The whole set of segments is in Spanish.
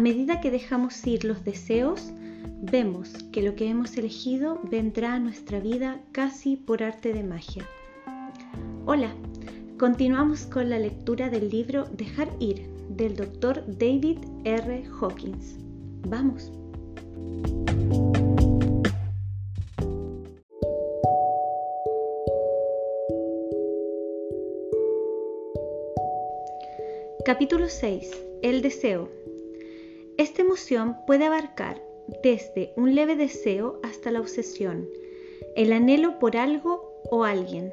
medida que dejamos ir los deseos, vemos que lo que hemos elegido vendrá a nuestra vida casi por arte de magia. Hola, continuamos con la lectura del libro Dejar ir del doctor David R. Hawkins. Vamos. Capítulo 6. El deseo. Esta emoción puede abarcar desde un leve deseo hasta la obsesión, el anhelo por algo o alguien.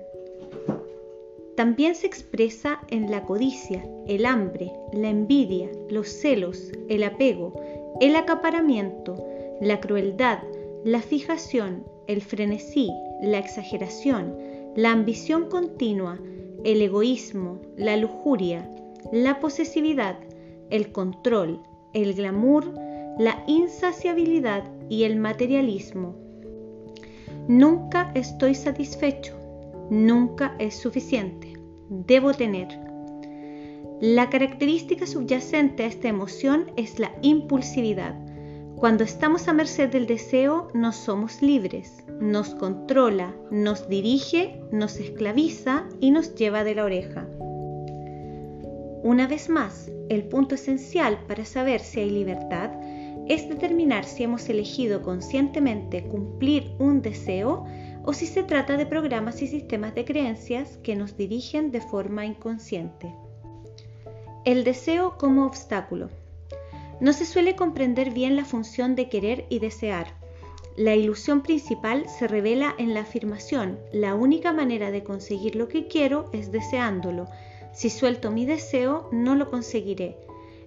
También se expresa en la codicia, el hambre, la envidia, los celos, el apego, el acaparamiento, la crueldad, la fijación, el frenesí, la exageración, la ambición continua, el egoísmo, la lujuria, la posesividad, el control, el glamour, la insaciabilidad y el materialismo. Nunca estoy satisfecho, nunca es suficiente, debo tener. La característica subyacente a esta emoción es la impulsividad. Cuando estamos a merced del deseo, no somos libres, nos controla, nos dirige, nos esclaviza y nos lleva de la oreja. Una vez más, el punto esencial para saber si hay libertad es determinar si hemos elegido conscientemente cumplir un deseo o si se trata de programas y sistemas de creencias que nos dirigen de forma inconsciente. El deseo como obstáculo. No se suele comprender bien la función de querer y desear. La ilusión principal se revela en la afirmación, la única manera de conseguir lo que quiero es deseándolo. Si suelto mi deseo, no lo conseguiré.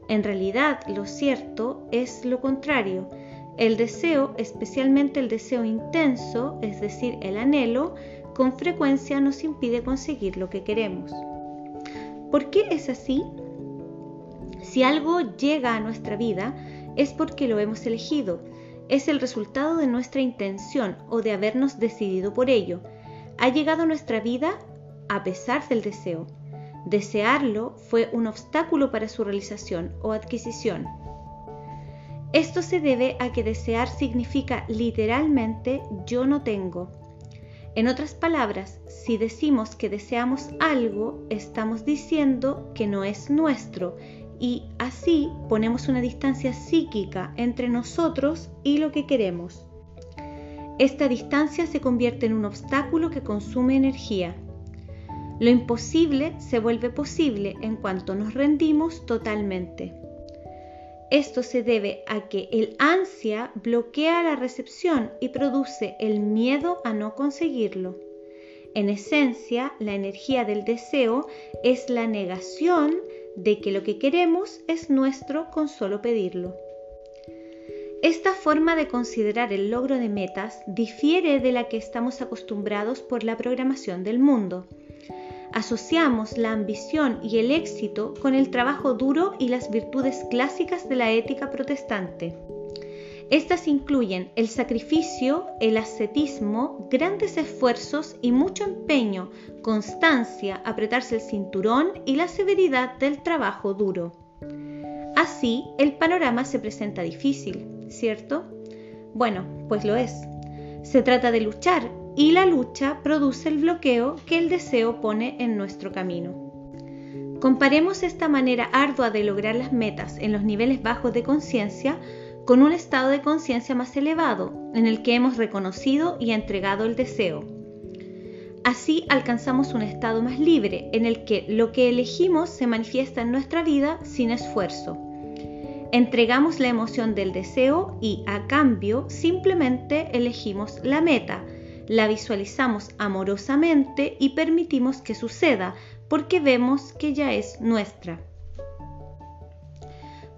En realidad, lo cierto es lo contrario. El deseo, especialmente el deseo intenso, es decir, el anhelo, con frecuencia nos impide conseguir lo que queremos. ¿Por qué es así? Si algo llega a nuestra vida, es porque lo hemos elegido, es el resultado de nuestra intención o de habernos decidido por ello. Ha llegado a nuestra vida a pesar del deseo. Desearlo fue un obstáculo para su realización o adquisición. Esto se debe a que desear significa literalmente yo no tengo. En otras palabras, si decimos que deseamos algo, estamos diciendo que no es nuestro y así ponemos una distancia psíquica entre nosotros y lo que queremos. Esta distancia se convierte en un obstáculo que consume energía. Lo imposible se vuelve posible en cuanto nos rendimos totalmente. Esto se debe a que el ansia bloquea la recepción y produce el miedo a no conseguirlo. En esencia, la energía del deseo es la negación de que lo que queremos es nuestro con solo pedirlo. Esta forma de considerar el logro de metas difiere de la que estamos acostumbrados por la programación del mundo asociamos la ambición y el éxito con el trabajo duro y las virtudes clásicas de la ética protestante. Estas incluyen el sacrificio, el ascetismo, grandes esfuerzos y mucho empeño, constancia, apretarse el cinturón y la severidad del trabajo duro. Así, el panorama se presenta difícil, ¿cierto? Bueno, pues lo es. Se trata de luchar y la lucha produce el bloqueo que el deseo pone en nuestro camino. Comparemos esta manera ardua de lograr las metas en los niveles bajos de conciencia con un estado de conciencia más elevado, en el que hemos reconocido y entregado el deseo. Así alcanzamos un estado más libre, en el que lo que elegimos se manifiesta en nuestra vida sin esfuerzo. Entregamos la emoción del deseo y, a cambio, simplemente elegimos la meta, la visualizamos amorosamente y permitimos que suceda porque vemos que ya es nuestra.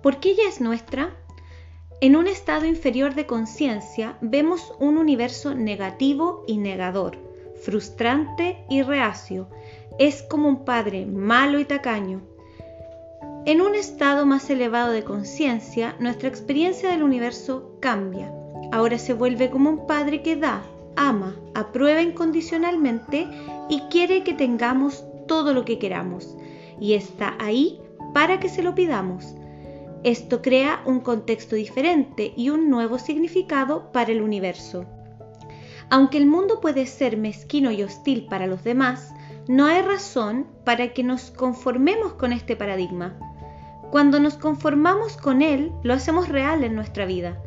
¿Por qué ya es nuestra? En un estado inferior de conciencia vemos un universo negativo y negador, frustrante y reacio. Es como un padre malo y tacaño. En un estado más elevado de conciencia, nuestra experiencia del universo cambia. Ahora se vuelve como un padre que da, ama, aprueba incondicionalmente y quiere que tengamos todo lo que queramos. Y está ahí para que se lo pidamos. Esto crea un contexto diferente y un nuevo significado para el universo. Aunque el mundo puede ser mezquino y hostil para los demás, no hay razón para que nos conformemos con este paradigma. Cuando nos conformamos con él, lo hacemos real en nuestra vida.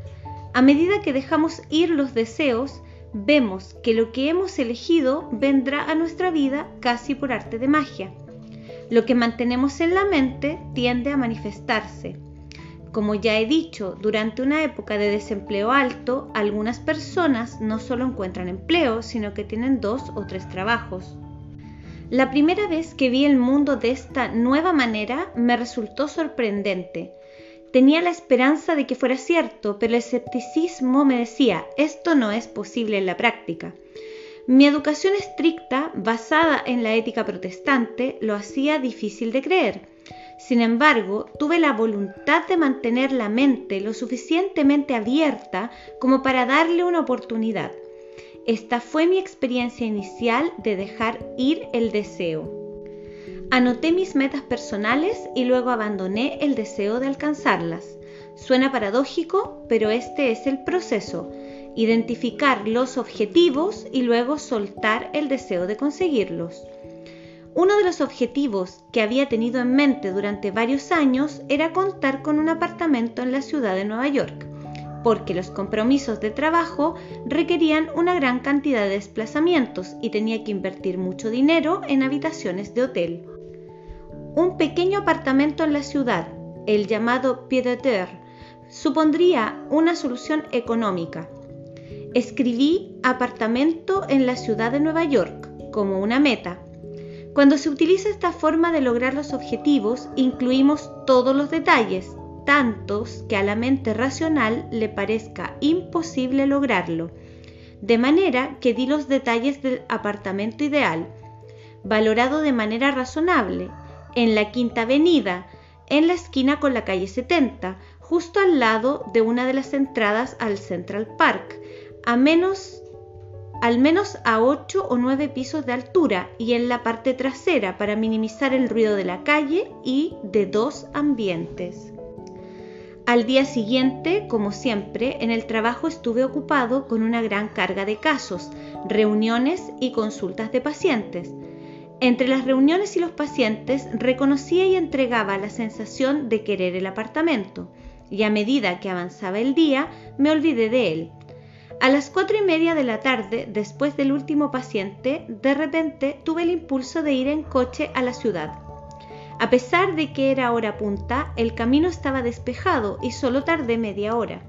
A medida que dejamos ir los deseos, vemos que lo que hemos elegido vendrá a nuestra vida casi por arte de magia. Lo que mantenemos en la mente tiende a manifestarse. Como ya he dicho, durante una época de desempleo alto, algunas personas no solo encuentran empleo, sino que tienen dos o tres trabajos. La primera vez que vi el mundo de esta nueva manera me resultó sorprendente. Tenía la esperanza de que fuera cierto, pero el escepticismo me decía, esto no es posible en la práctica. Mi educación estricta, basada en la ética protestante, lo hacía difícil de creer. Sin embargo, tuve la voluntad de mantener la mente lo suficientemente abierta como para darle una oportunidad. Esta fue mi experiencia inicial de dejar ir el deseo. Anoté mis metas personales y luego abandoné el deseo de alcanzarlas. Suena paradójico, pero este es el proceso. Identificar los objetivos y luego soltar el deseo de conseguirlos. Uno de los objetivos que había tenido en mente durante varios años era contar con un apartamento en la ciudad de Nueva York, porque los compromisos de trabajo requerían una gran cantidad de desplazamientos y tenía que invertir mucho dinero en habitaciones de hotel. Un pequeño apartamento en la ciudad, el llamado pied de terre, supondría una solución económica. Escribí apartamento en la ciudad de Nueva York como una meta cuando se utiliza esta forma de lograr los objetivos, incluimos todos los detalles, tantos que a la mente racional le parezca imposible lograrlo. De manera que di los detalles del apartamento ideal, valorado de manera razonable, en la Quinta Avenida, en la esquina con la calle 70, justo al lado de una de las entradas al Central Park, al menos a 8 o 9 pisos de altura y en la parte trasera para minimizar el ruido de la calle y de dos ambientes. Al día siguiente, como siempre, en el trabajo estuve ocupado con una gran carga de casos, reuniones y consultas de pacientes. Entre las reuniones y los pacientes reconocía y entregaba la sensación de querer el apartamento, y a medida que avanzaba el día me olvidé de él a las cuatro y media de la tarde, después del último paciente, de repente tuve el impulso de ir en coche a la ciudad. A pesar de que era hora punta, el camino estaba despejado y solo tardé media hora.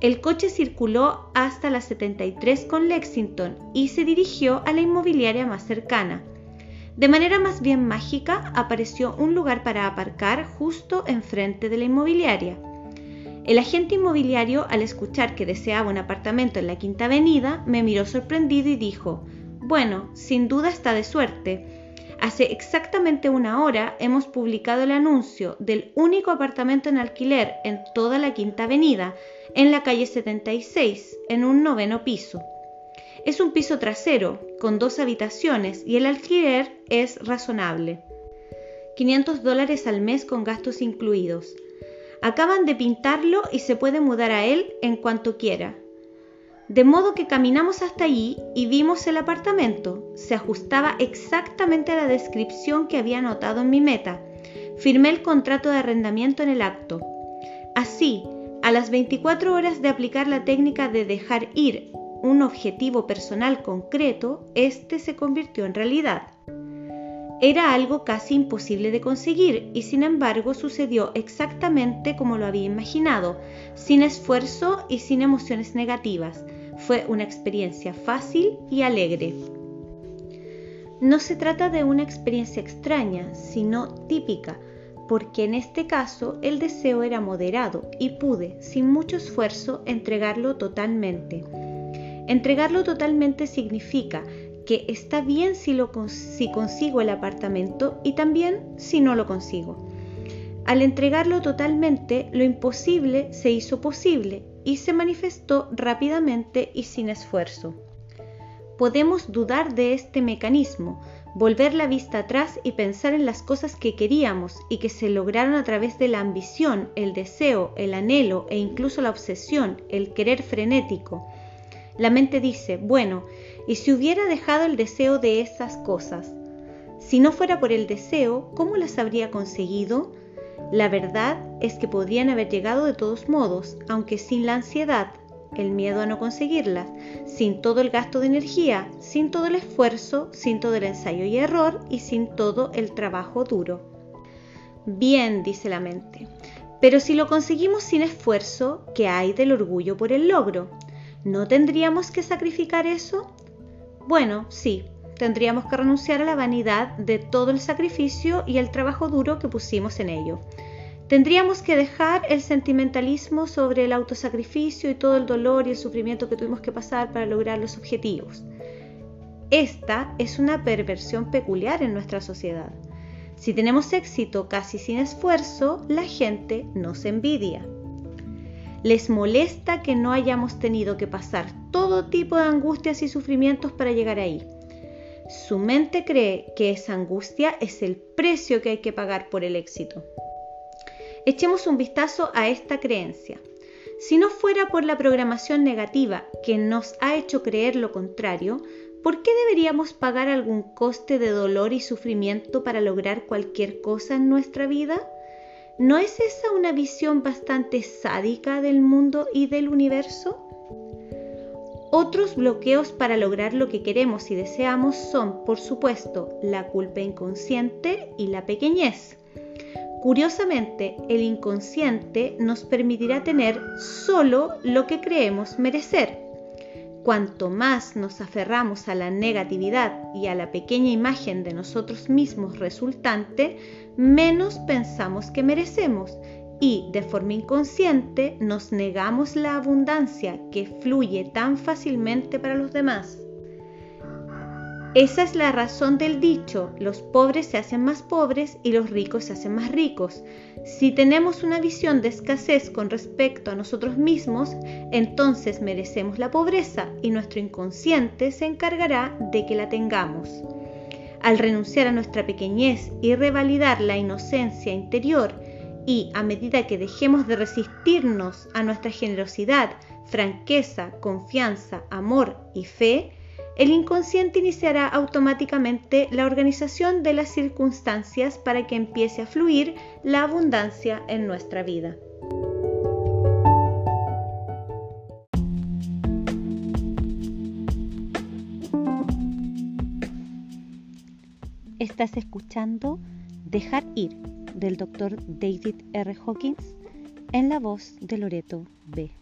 El coche circuló hasta la 73 con Lexington y se dirigió a la inmobiliaria más cercana. De manera más bien mágica apareció un lugar para aparcar justo enfrente de la inmobiliaria. El agente inmobiliario, al escuchar que deseaba un apartamento en la Quinta Avenida, me miró sorprendido y dijo, bueno, sin duda está de suerte. Hace exactamente una hora hemos publicado el anuncio del único apartamento en alquiler en toda la Quinta Avenida, en la calle 76, en un noveno piso. Es un piso trasero, con dos habitaciones, y el alquiler es razonable. 500 dólares al mes con gastos incluidos. Acaban de pintarlo y se puede mudar a él en cuanto quiera. De modo que caminamos hasta allí y vimos el apartamento. Se ajustaba exactamente a la descripción que había anotado en mi meta. Firmé el contrato de arrendamiento en el acto. Así, a las 24 horas de aplicar la técnica de dejar ir un objetivo personal concreto, este se convirtió en realidad. Era algo casi imposible de conseguir y sin embargo sucedió exactamente como lo había imaginado, sin esfuerzo y sin emociones negativas. Fue una experiencia fácil y alegre. No se trata de una experiencia extraña, sino típica, porque en este caso el deseo era moderado y pude, sin mucho esfuerzo, entregarlo totalmente. Entregarlo totalmente significa que está bien si, consigo el apartamento y también si no lo consigo. Al entregarlo totalmente, lo imposible se hizo posible y se manifestó rápidamente y sin esfuerzo. Podemos dudar de este mecanismo, volver la vista atrás y pensar en las cosas que queríamos y que se lograron a través de la ambición, el deseo, el anhelo e incluso la obsesión, el querer frenético. La mente dice, bueno, ¿y si hubiera dejado el deseo de esas cosas? Si no fuera por el deseo, ¿cómo las habría conseguido? La verdad es que podrían haber llegado de todos modos, aunque sin la ansiedad, el miedo a no conseguirlas, sin todo el gasto de energía, sin todo el esfuerzo, sin todo el ensayo y error y sin todo el trabajo duro. Bien, dice la mente, pero si lo conseguimos sin esfuerzo, ¿qué hay del orgullo por el logro? ¿No tendríamos que sacrificar eso? Bueno, sí, tendríamos que renunciar a la vanidad de todo el sacrificio y el trabajo duro que pusimos en ello. Tendríamos que dejar el sentimentalismo sobre el autosacrificio y todo el dolor y el sufrimiento que tuvimos que pasar para lograr los objetivos. Esta es una perversión peculiar en nuestra sociedad. Si tenemos éxito casi sin esfuerzo, la gente nos envidia. Les molesta que no hayamos tenido que pasar todo tipo de angustias y sufrimientos para llegar ahí. Su mente cree que esa angustia es el precio que hay que pagar por el éxito. Echemos un vistazo a esta creencia. Si no fuera por la programación negativa que nos ha hecho creer lo contrario, ¿por qué deberíamos pagar algún coste de dolor y sufrimiento para lograr cualquier cosa en nuestra vida? ¿No es esa una visión bastante sádica del mundo y del universo? Otros bloqueos para lograr lo que queremos y deseamos son, por supuesto, la culpa inconsciente y la pequeñez. Curiosamente, el inconsciente nos permitirá tener solo lo que creemos merecer. Cuanto más nos aferramos a la negatividad y a la pequeña imagen de nosotros mismos resultante, menos pensamos que merecemos y de forma inconsciente nos negamos la abundancia que fluye tan fácilmente para los demás. Esa es la razón del dicho, los pobres se hacen más pobres y los ricos se hacen más ricos. Si tenemos una visión de escasez con respecto a nosotros mismos, entonces merecemos la pobreza y nuestro inconsciente se encargará de que la tengamos. Al renunciar a nuestra pequeñez y revalidar la inocencia interior, y a medida que dejemos de resistirnos a nuestra generosidad, franqueza, confianza, amor y fe, el inconsciente iniciará automáticamente la organización de las circunstancias para que empiece a fluir la abundancia en nuestra vida. Estás escuchando Dejar ir del Dr. David R. Hawkins en la voz de Loreto B.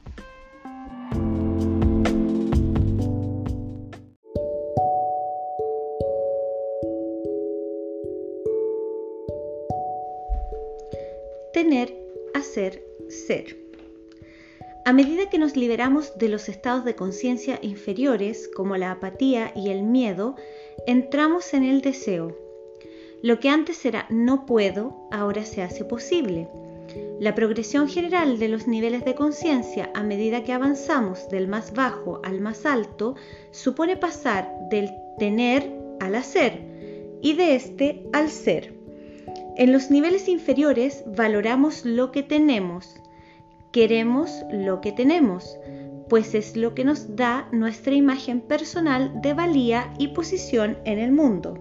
ser. A medida que nos liberamos de los estados de conciencia inferiores, como la apatía y el miedo, entramos en el deseo. Lo que antes era no puedo, ahora se hace posible. La progresión general de los niveles de conciencia a medida que avanzamos del más bajo al más alto supone pasar del tener al hacer y de este al ser. En los niveles inferiores valoramos lo que tenemos, queremos lo que tenemos, pues es lo que nos da nuestra imagen personal de valía y posición en el mundo.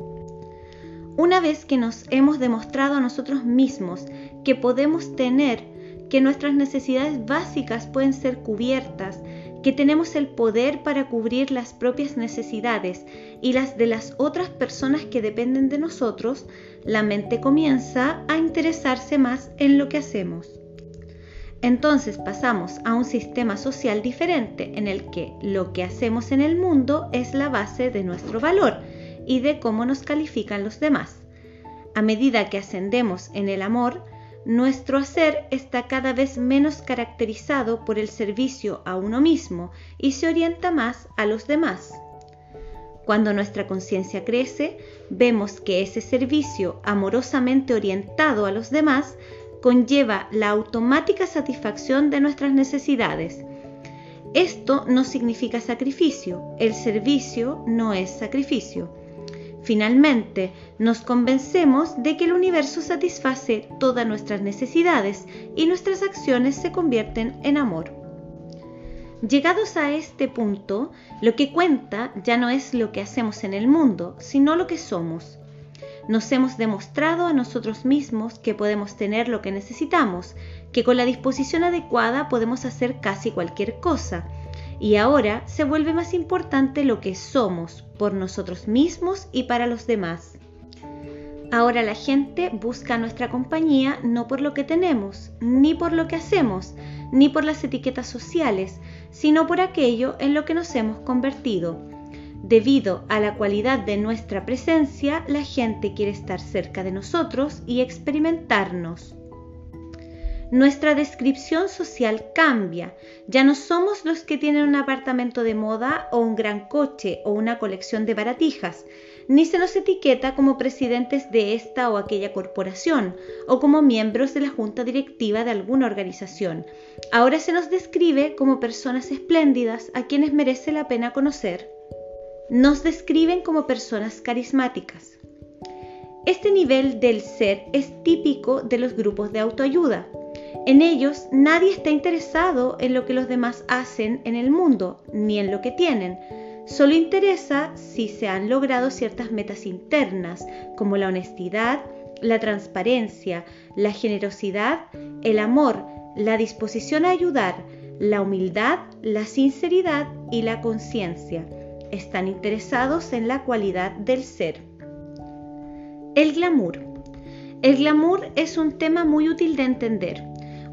Una vez que nos hemos demostrado a nosotros mismos que podemos tener, que nuestras necesidades básicas pueden ser cubiertas, que tenemos el poder para cubrir las propias necesidades y las de las otras personas que dependen de nosotros, la mente comienza a interesarse más en lo que hacemos. Entonces pasamos a un sistema social diferente en el que lo que hacemos en el mundo es la base de nuestro valor y de cómo nos califican los demás. A medida que ascendemos en el amor, nuestro hacer está cada vez menos caracterizado por el servicio a uno mismo y se orienta más a los demás. Cuando nuestra conciencia crece, vemos que ese servicio amorosamente orientado a los demás conlleva la automática satisfacción de nuestras necesidades. Esto no significa sacrificio, el servicio no es sacrificio. Finalmente, nos convencemos de que el universo satisface todas nuestras necesidades y nuestras acciones se convierten en amor. Llegados a este punto, lo que cuenta ya no es lo que hacemos en el mundo, sino lo que somos. Nos hemos demostrado a nosotros mismos que podemos tener lo que necesitamos, que con la disposición adecuada podemos hacer casi cualquier cosa, y ahora se vuelve más importante lo que somos por nosotros mismos y para los demás. Ahora la gente busca nuestra compañía no por lo que tenemos, ni por lo que hacemos, ni por las etiquetas sociales, sino por aquello en lo que nos hemos convertido. Debido a la cualidad de nuestra presencia, la gente quiere estar cerca de nosotros y experimentarnos. Nuestra descripción social cambia. Ya no somos los que tienen un apartamento de moda o un gran coche o una colección de baratijas, ni se nos etiqueta como presidentes de esta o aquella corporación o como miembros de la junta directiva de alguna organización. Ahora se nos describe como personas espléndidas a quienes merece la pena conocer. Nos describen como personas carismáticas. Este nivel del ser es típico de los grupos de autoayuda. En ellos nadie está interesado en lo que los demás hacen en el mundo, ni en lo que tienen. Solo interesa si se han logrado ciertas metas internas, como la honestidad, la transparencia, la generosidad, el amor, la disposición a ayudar, la humildad, la sinceridad y la conciencia. Están interesados en la cualidad del ser. El glamour. El glamour es un tema muy útil de entender.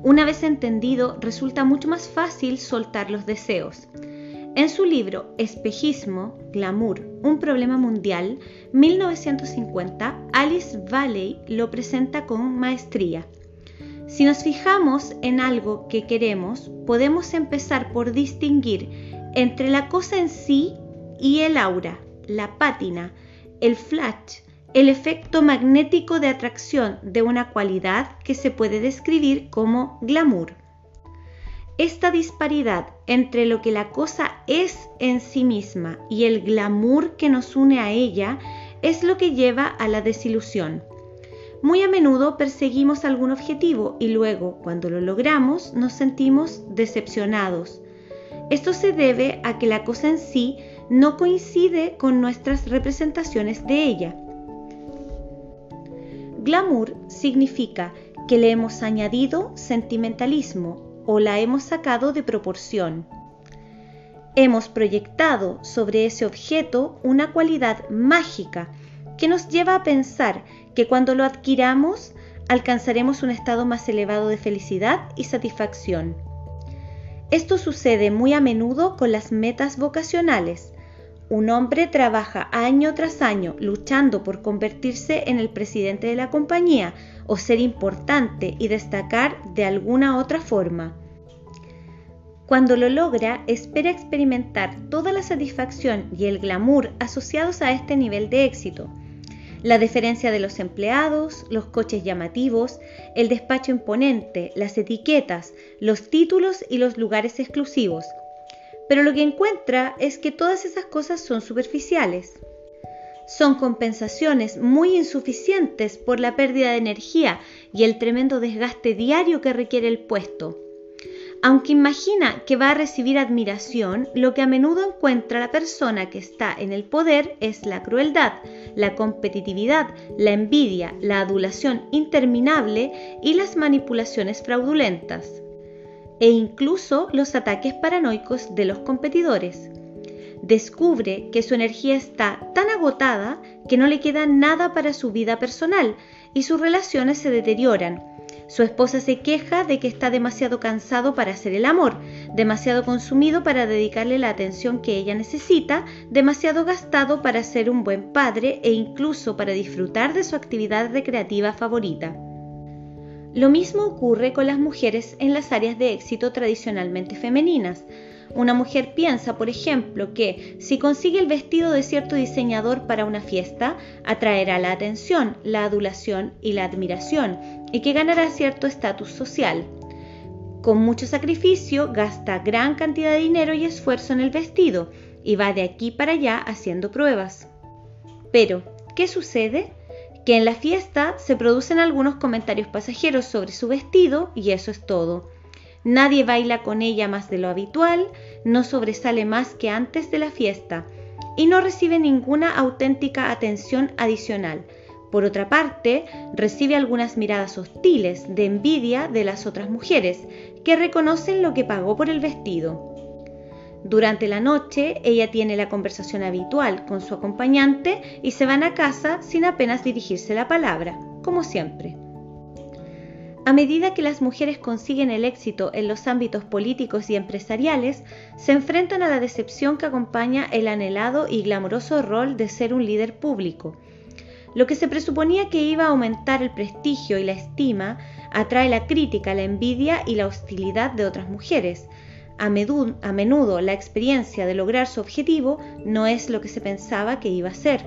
Una vez entendido, resulta mucho más fácil soltar los deseos. En su libro Espejismo, Glamour, un problema mundial, 1950, Alice Valley lo presenta con maestría. Si nos fijamos en algo que queremos, podemos empezar por distinguir entre la cosa en sí y el aura, la pátina, el flash, el efecto magnético de atracción de una cualidad que se puede describir como glamour. Esta disparidad entre lo que la cosa es en sí misma y el glamour que nos une a ella es lo que lleva a la desilusión. Muy a menudo perseguimos algún objetivo y luego, cuando lo logramos, nos sentimos decepcionados. Esto se debe a que la cosa en sí no coincide con nuestras representaciones de ella. Glamour significa que le hemos añadido sentimentalismo o la hemos sacado de proporción. Hemos proyectado sobre ese objeto una cualidad mágica que nos lleva a pensar que cuando lo adquiramos alcanzaremos un estado más elevado de felicidad y satisfacción. Esto sucede muy a menudo con las metas vocacionales, un hombre trabaja año tras año luchando por convertirse en el presidente de la compañía o ser importante y destacar de alguna otra forma. Cuando lo logra, espera experimentar toda la satisfacción y el glamour asociados a este nivel de éxito. La deferencia de los empleados, los coches llamativos, el despacho imponente, las etiquetas, los títulos y los lugares exclusivos – pero lo que encuentra es que todas esas cosas son superficiales. Son compensaciones muy insuficientes por la pérdida de energía y el tremendo desgaste diario que requiere el puesto. Aunque imagina que va a recibir admiración, lo que a menudo encuentra la persona que está en el poder es la crueldad, la competitividad, la envidia, la adulación interminable y las manipulaciones fraudulentas e incluso los ataques paranoicos de los competidores. Descubre que su energía está tan agotada que no le queda nada para su vida personal y sus relaciones se deterioran. Su esposa se queja de que está demasiado cansado para hacer el amor, demasiado consumido para dedicarle la atención que ella necesita, demasiado gastado para ser un buen padre e incluso para disfrutar de su actividad recreativa favorita. Lo mismo ocurre con las mujeres en las áreas de éxito tradicionalmente femeninas. Una mujer piensa, por ejemplo, que si consigue el vestido de cierto diseñador para una fiesta, atraerá la atención, la adulación y la admiración, y que ganará cierto estatus social. Con mucho sacrificio, gasta gran cantidad de dinero y esfuerzo en el vestido, y va de aquí para allá haciendo pruebas. Pero, ¿Qué sucede? Que en la fiesta se producen algunos comentarios pasajeros sobre su vestido y eso es todo. Nadie baila con ella más de lo habitual, no sobresale más que antes de la fiesta y no recibe ninguna auténtica atención adicional. Por otra parte, recibe algunas miradas hostiles de envidia de las otras mujeres, que reconocen lo que pagó por el vestido. Durante la noche, ella tiene la conversación habitual con su acompañante y se van a casa sin apenas dirigirse la palabra, como siempre. A medida que las mujeres consiguen el éxito en los ámbitos políticos y empresariales, se enfrentan a la decepción que acompaña el anhelado y glamoroso rol de ser un líder público. Lo que se presuponía que iba a aumentar el prestigio y la estima, atrae la crítica, la envidia y la hostilidad de otras mujeres. A menudo, la experiencia de lograr su objetivo no es lo que se pensaba que iba a ser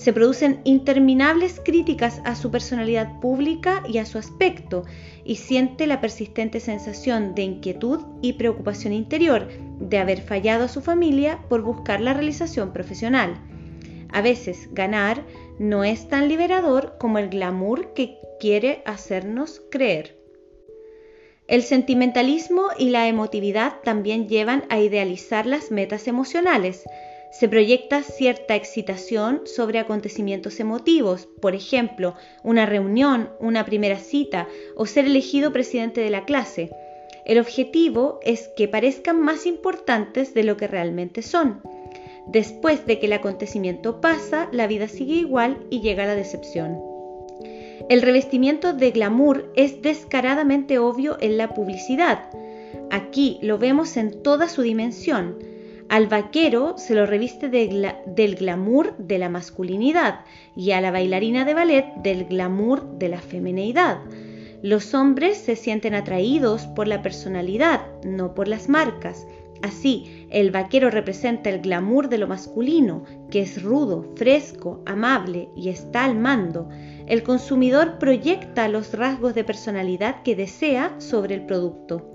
se producen interminables críticas a su personalidad pública y a su aspecto, y siente la persistente sensación de inquietud y preocupación interior de haber fallado a su familia por buscar la realización profesional. A veces ganar no es tan liberador como el glamour que quiere hacernos creer. El sentimentalismo y la emotividad también llevan a idealizar las metas emocionales, se proyecta cierta excitación sobre acontecimientos emotivos, por ejemplo, una reunión, una primera cita o ser elegido presidente de la clase. El objetivo es que parezcan más importantes de lo que realmente son. Después de que el acontecimiento pasa, la vida sigue igual y llega la decepción. El revestimiento de glamour es descaradamente obvio en la publicidad. Aquí lo vemos en toda su dimensión al vaquero se lo reviste del glamour de la masculinidad y a la bailarina de ballet del glamour de la femineidad. Los hombres se sienten atraídos por la personalidad, no por las marcas. Así, el vaquero representa el glamour de lo masculino, que es rudo, fresco, amable y está al mando. El consumidor proyecta los rasgos de personalidad que desea sobre el producto.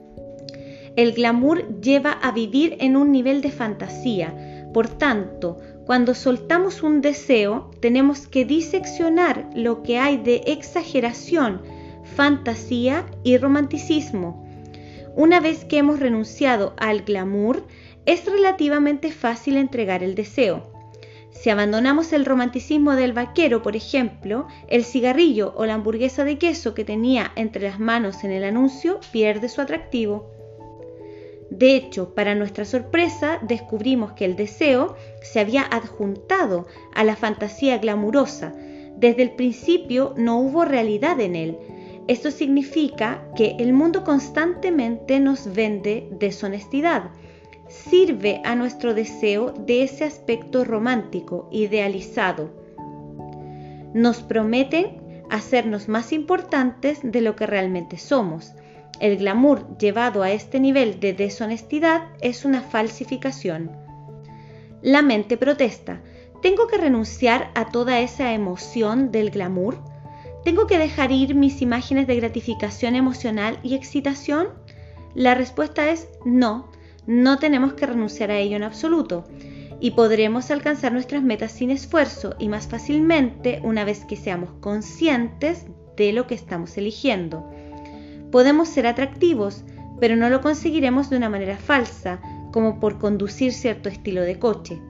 El glamour lleva a vivir en un nivel de fantasía. Por tanto, cuando soltamos un deseo, tenemos que diseccionar lo que hay de exageración, fantasía y romanticismo. Una vez que hemos renunciado al glamour, es relativamente fácil entregar el deseo. Si abandonamos el romanticismo del vaquero, por ejemplo, el cigarrillo o la hamburguesa de queso que tenía entre las manos en el anuncio pierde su atractivo. De hecho, para nuestra sorpresa, descubrimos que el deseo se había adjuntado a la fantasía glamurosa. Desde el principio no hubo realidad en él. Esto significa que el mundo constantemente nos vende deshonestidad. Sirve a nuestro deseo de ese aspecto romántico, idealizado. Nos prometen hacernos más importantes de lo que realmente somos el glamour llevado a este nivel de deshonestidad es una falsificación. La mente protesta. ¿Tengo que renunciar a toda esa emoción del glamour? ¿Tengo que dejar ir mis imágenes de gratificación emocional y excitación? La respuesta es no, no tenemos que renunciar a ello en absoluto y podremos alcanzar nuestras metas sin esfuerzo y más fácilmente una vez que seamos conscientes de lo que estamos eligiendo. Podemos ser atractivos, pero no lo conseguiremos de una manera falsa, como por conducir cierto estilo de coche.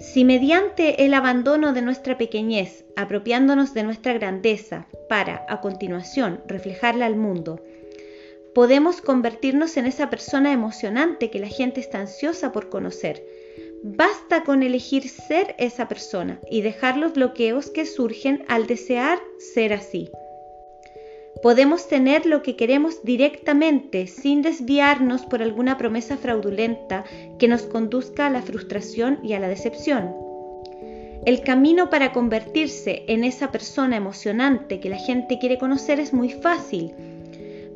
Si mediante el abandono de nuestra pequeñez, apropiándonos de nuestra grandeza, para, a continuación, reflejarla al mundo, podemos convertirnos en esa persona emocionante que la gente está ansiosa por conocer. Basta con elegir ser esa persona y dejar los bloqueos que surgen al desear ser así. Podemos tener lo que queremos directamente sin desviarnos por alguna promesa fraudulenta que nos conduzca a la frustración y a la decepción. El camino para convertirse en esa persona emocionante que la gente quiere conocer es muy fácil.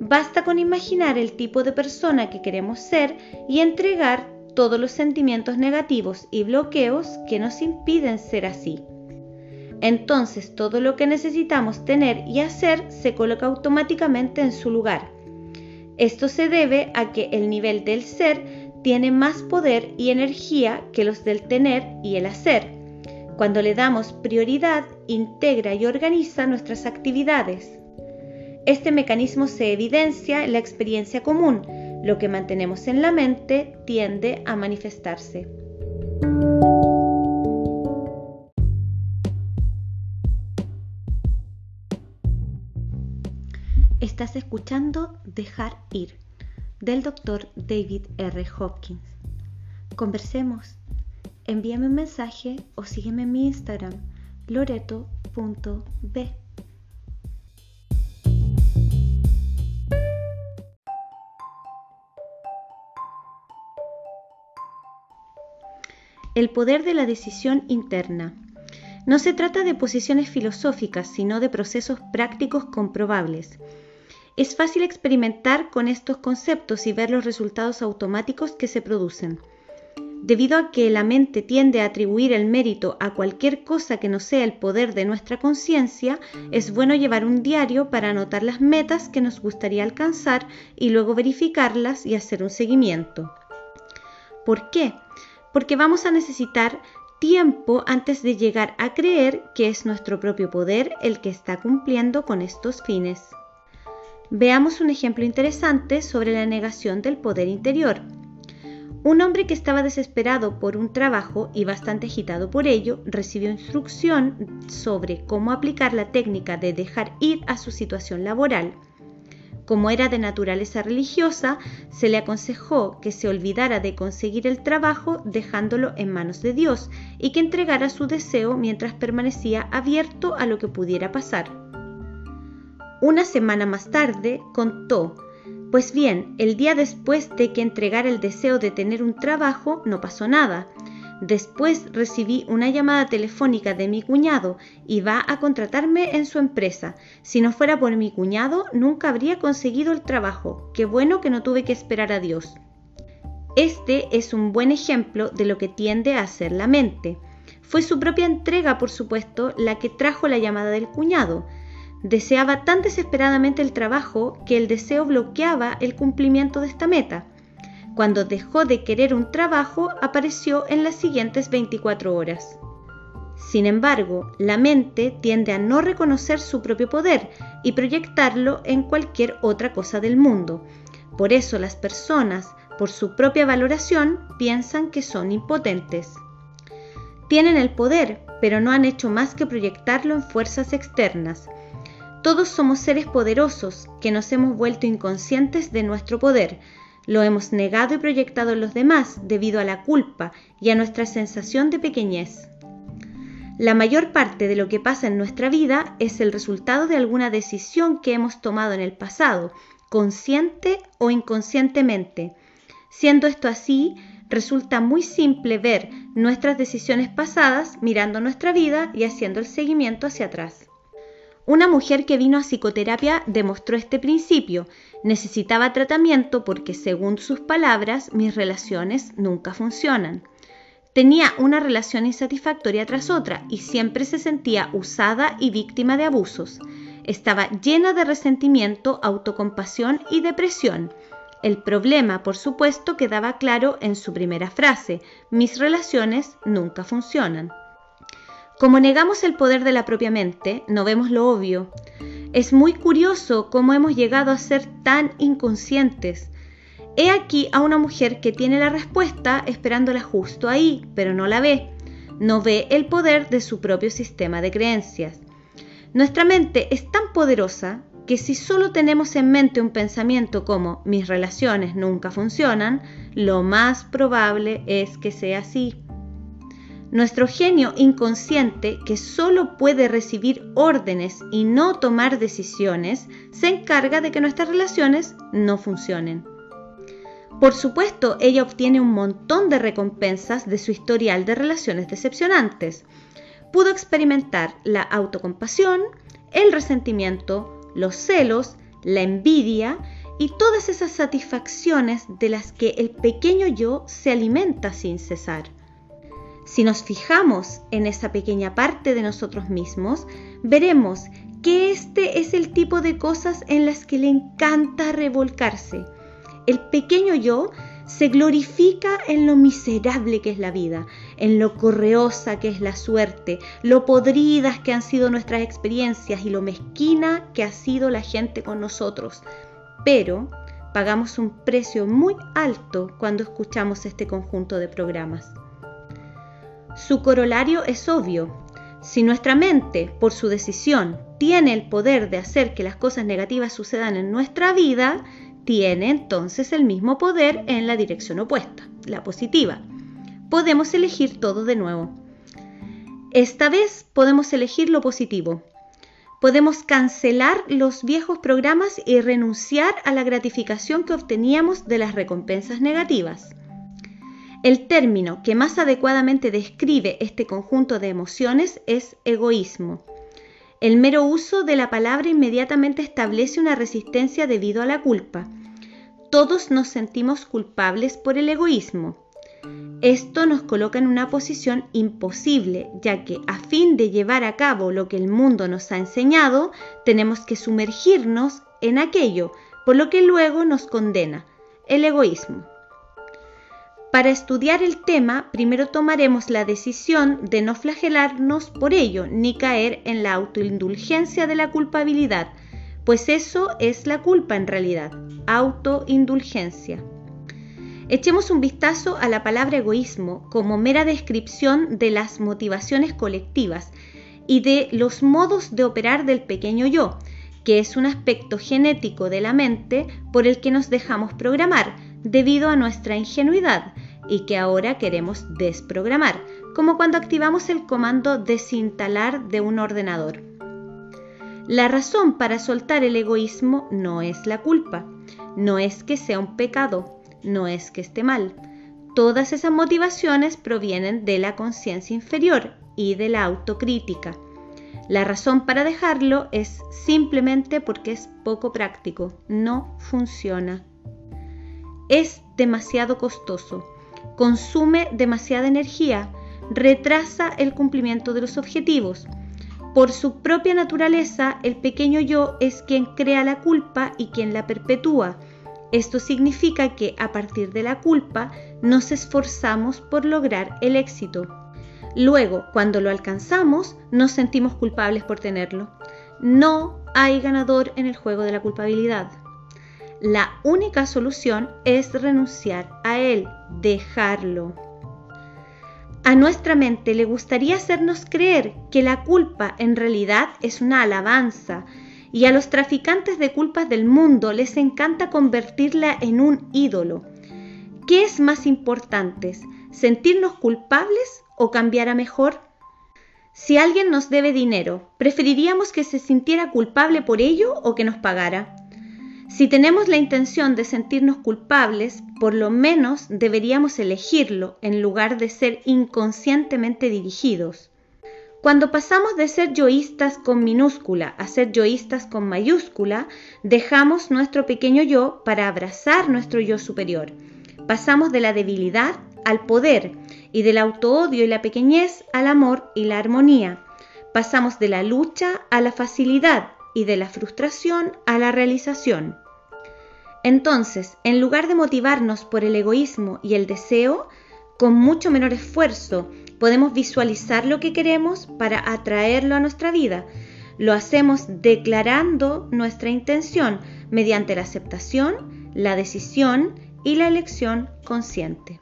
Basta con imaginar el tipo de persona que queremos ser y entregar todos los sentimientos negativos y bloqueos que nos impiden ser así entonces todo lo que necesitamos tener y hacer se coloca automáticamente en su lugar. Esto se debe a que el nivel del ser tiene más poder y energía que los del tener y el hacer. Cuando le damos prioridad, integra y organiza nuestras actividades. Este mecanismo se evidencia en la experiencia común. Lo que mantenemos en la mente tiende a manifestarse. Estás escuchando Dejar Ir del doctor David R. Hopkins. Conversemos. Envíame un mensaje o sígueme en mi Instagram loreto.b. El poder de la decisión interna. No se trata de posiciones filosóficas, sino de procesos prácticos comprobables. Es fácil experimentar con estos conceptos y ver los resultados automáticos que se producen. Debido a que la mente tiende a atribuir el mérito a cualquier cosa que no sea el poder de nuestra conciencia, es bueno llevar un diario para anotar las metas que nos gustaría alcanzar y luego verificarlas y hacer un seguimiento. ¿Por qué? Porque vamos a necesitar tiempo antes de llegar a creer que es nuestro propio poder el que está cumpliendo con estos fines. Veamos un ejemplo interesante sobre la negación del poder interior. Un hombre que estaba desesperado por un trabajo y bastante agitado por ello, recibió instrucción sobre cómo aplicar la técnica de dejar ir a su situación laboral. Como era de naturaleza religiosa, se le aconsejó que se olvidara de conseguir el trabajo dejándolo en manos de Dios y que entregara su deseo mientras permanecía abierto a lo que pudiera pasar. Una semana más tarde contó, pues bien, el día después de que entregara el deseo de tener un trabajo, no pasó nada. Después recibí una llamada telefónica de mi cuñado y va a contratarme en su empresa. Si no fuera por mi cuñado, nunca habría conseguido el trabajo. Qué bueno que no tuve que esperar a Dios. Este es un buen ejemplo de lo que tiende a hacer la mente. Fue su propia entrega, por supuesto, la que trajo la llamada del cuñado. Deseaba tan desesperadamente el trabajo que el deseo bloqueaba el cumplimiento de esta meta. Cuando dejó de querer un trabajo, apareció en las siguientes 24 horas. Sin embargo, la mente tiende a no reconocer su propio poder y proyectarlo en cualquier otra cosa del mundo. Por eso las personas, por su propia valoración, piensan que son impotentes. Tienen el poder, pero no han hecho más que proyectarlo en fuerzas externas. Todos somos seres poderosos que nos hemos vuelto inconscientes de nuestro poder. Lo hemos negado y proyectado en los demás debido a la culpa y a nuestra sensación de pequeñez. La mayor parte de lo que pasa en nuestra vida es el resultado de alguna decisión que hemos tomado en el pasado, consciente o inconscientemente. Siendo esto así, resulta muy simple ver nuestras decisiones pasadas mirando nuestra vida y haciendo el seguimiento hacia atrás. Una mujer que vino a psicoterapia demostró este principio. Necesitaba tratamiento porque, según sus palabras, mis relaciones nunca funcionan. Tenía una relación insatisfactoria tras otra y siempre se sentía usada y víctima de abusos. Estaba llena de resentimiento, autocompasión y depresión. El problema, por supuesto, quedaba claro en su primera frase, mis relaciones nunca funcionan. Como negamos el poder de la propia mente, no vemos lo obvio. Es muy curioso cómo hemos llegado a ser tan inconscientes. He aquí a una mujer que tiene la respuesta esperándola justo ahí, pero no la ve. No ve el poder de su propio sistema de creencias. Nuestra mente es tan poderosa que si solo tenemos en mente un pensamiento como mis relaciones nunca funcionan, lo más probable es que sea así. Nuestro genio inconsciente, que solo puede recibir órdenes y no tomar decisiones, se encarga de que nuestras relaciones no funcionen. Por supuesto, ella obtiene un montón de recompensas de su historial de relaciones decepcionantes. Pudo experimentar la autocompasión, el resentimiento, los celos, la envidia y todas esas satisfacciones de las que el pequeño yo se alimenta sin cesar. Si nos fijamos en esa pequeña parte de nosotros mismos, veremos que este es el tipo de cosas en las que le encanta revolcarse. El pequeño yo se glorifica en lo miserable que es la vida, en lo correosa que es la suerte, lo podridas que han sido nuestras experiencias y lo mezquina que ha sido la gente con nosotros. Pero pagamos un precio muy alto cuando escuchamos este conjunto de programas. Su corolario es obvio. Si nuestra mente, por su decisión, tiene el poder de hacer que las cosas negativas sucedan en nuestra vida, tiene entonces el mismo poder en la dirección opuesta, la positiva. Podemos elegir todo de nuevo. Esta vez podemos elegir lo positivo. Podemos cancelar los viejos programas y renunciar a la gratificación que obteníamos de las recompensas negativas. El término que más adecuadamente describe este conjunto de emociones es egoísmo. El mero uso de la palabra inmediatamente establece una resistencia debido a la culpa. Todos nos sentimos culpables por el egoísmo. Esto nos coloca en una posición imposible, ya que a fin de llevar a cabo lo que el mundo nos ha enseñado, tenemos que sumergirnos en aquello, por lo que luego nos condena, el egoísmo. Para estudiar el tema, primero tomaremos la decisión de no flagelarnos por ello, ni caer en la autoindulgencia de la culpabilidad, pues eso es la culpa en realidad, autoindulgencia. Echemos un vistazo a la palabra egoísmo como mera descripción de las motivaciones colectivas y de los modos de operar del pequeño yo, que es un aspecto genético de la mente por el que nos dejamos programar debido a nuestra ingenuidad y que ahora queremos desprogramar, como cuando activamos el comando desinstalar de un ordenador. La razón para soltar el egoísmo no es la culpa, no es que sea un pecado, no es que esté mal. Todas esas motivaciones provienen de la conciencia inferior y de la autocrítica. La razón para dejarlo es simplemente porque es poco práctico, no funciona. Es demasiado costoso consume demasiada energía, retrasa el cumplimiento de los objetivos. Por su propia naturaleza, el pequeño yo es quien crea la culpa y quien la perpetúa. Esto significa que a partir de la culpa nos esforzamos por lograr el éxito. Luego, cuando lo alcanzamos, nos sentimos culpables por tenerlo. No hay ganador en el juego de la culpabilidad. La única solución es renunciar a él, dejarlo. A nuestra mente le gustaría hacernos creer que la culpa en realidad es una alabanza y a los traficantes de culpas del mundo les encanta convertirla en un ídolo. ¿Qué es más importante, sentirnos culpables o cambiar a mejor? Si alguien nos debe dinero, ¿preferiríamos que se sintiera culpable por ello o que nos pagara? Si tenemos la intención de sentirnos culpables, por lo menos deberíamos elegirlo en lugar de ser inconscientemente dirigidos. Cuando pasamos de ser yoístas con minúscula a ser yoístas con mayúscula, dejamos nuestro pequeño yo para abrazar nuestro yo superior. Pasamos de la debilidad al poder y del autoodio y la pequeñez al amor y la armonía. Pasamos de la lucha a la facilidad y de la frustración a la realización. Entonces, en lugar de motivarnos por el egoísmo y el deseo, con mucho menor esfuerzo podemos visualizar lo que queremos para atraerlo a nuestra vida. Lo hacemos declarando nuestra intención mediante la aceptación, la decisión y la elección consciente.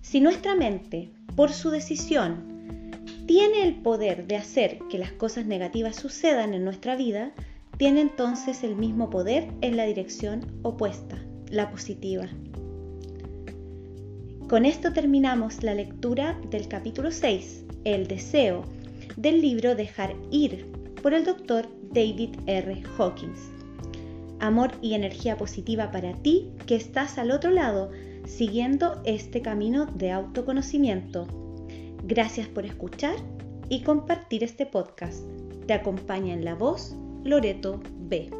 Si nuestra mente por su decisión, tiene el poder de hacer que las cosas negativas sucedan en nuestra vida, tiene entonces el mismo poder en la dirección opuesta, la positiva. Con esto terminamos la lectura del capítulo 6, El deseo, del libro Dejar ir, por el doctor David R. Hawkins. Amor y energía positiva para ti que estás al otro lado siguiendo este camino de autoconocimiento. Gracias por escuchar y compartir este podcast. Te acompaña en la voz Loreto B.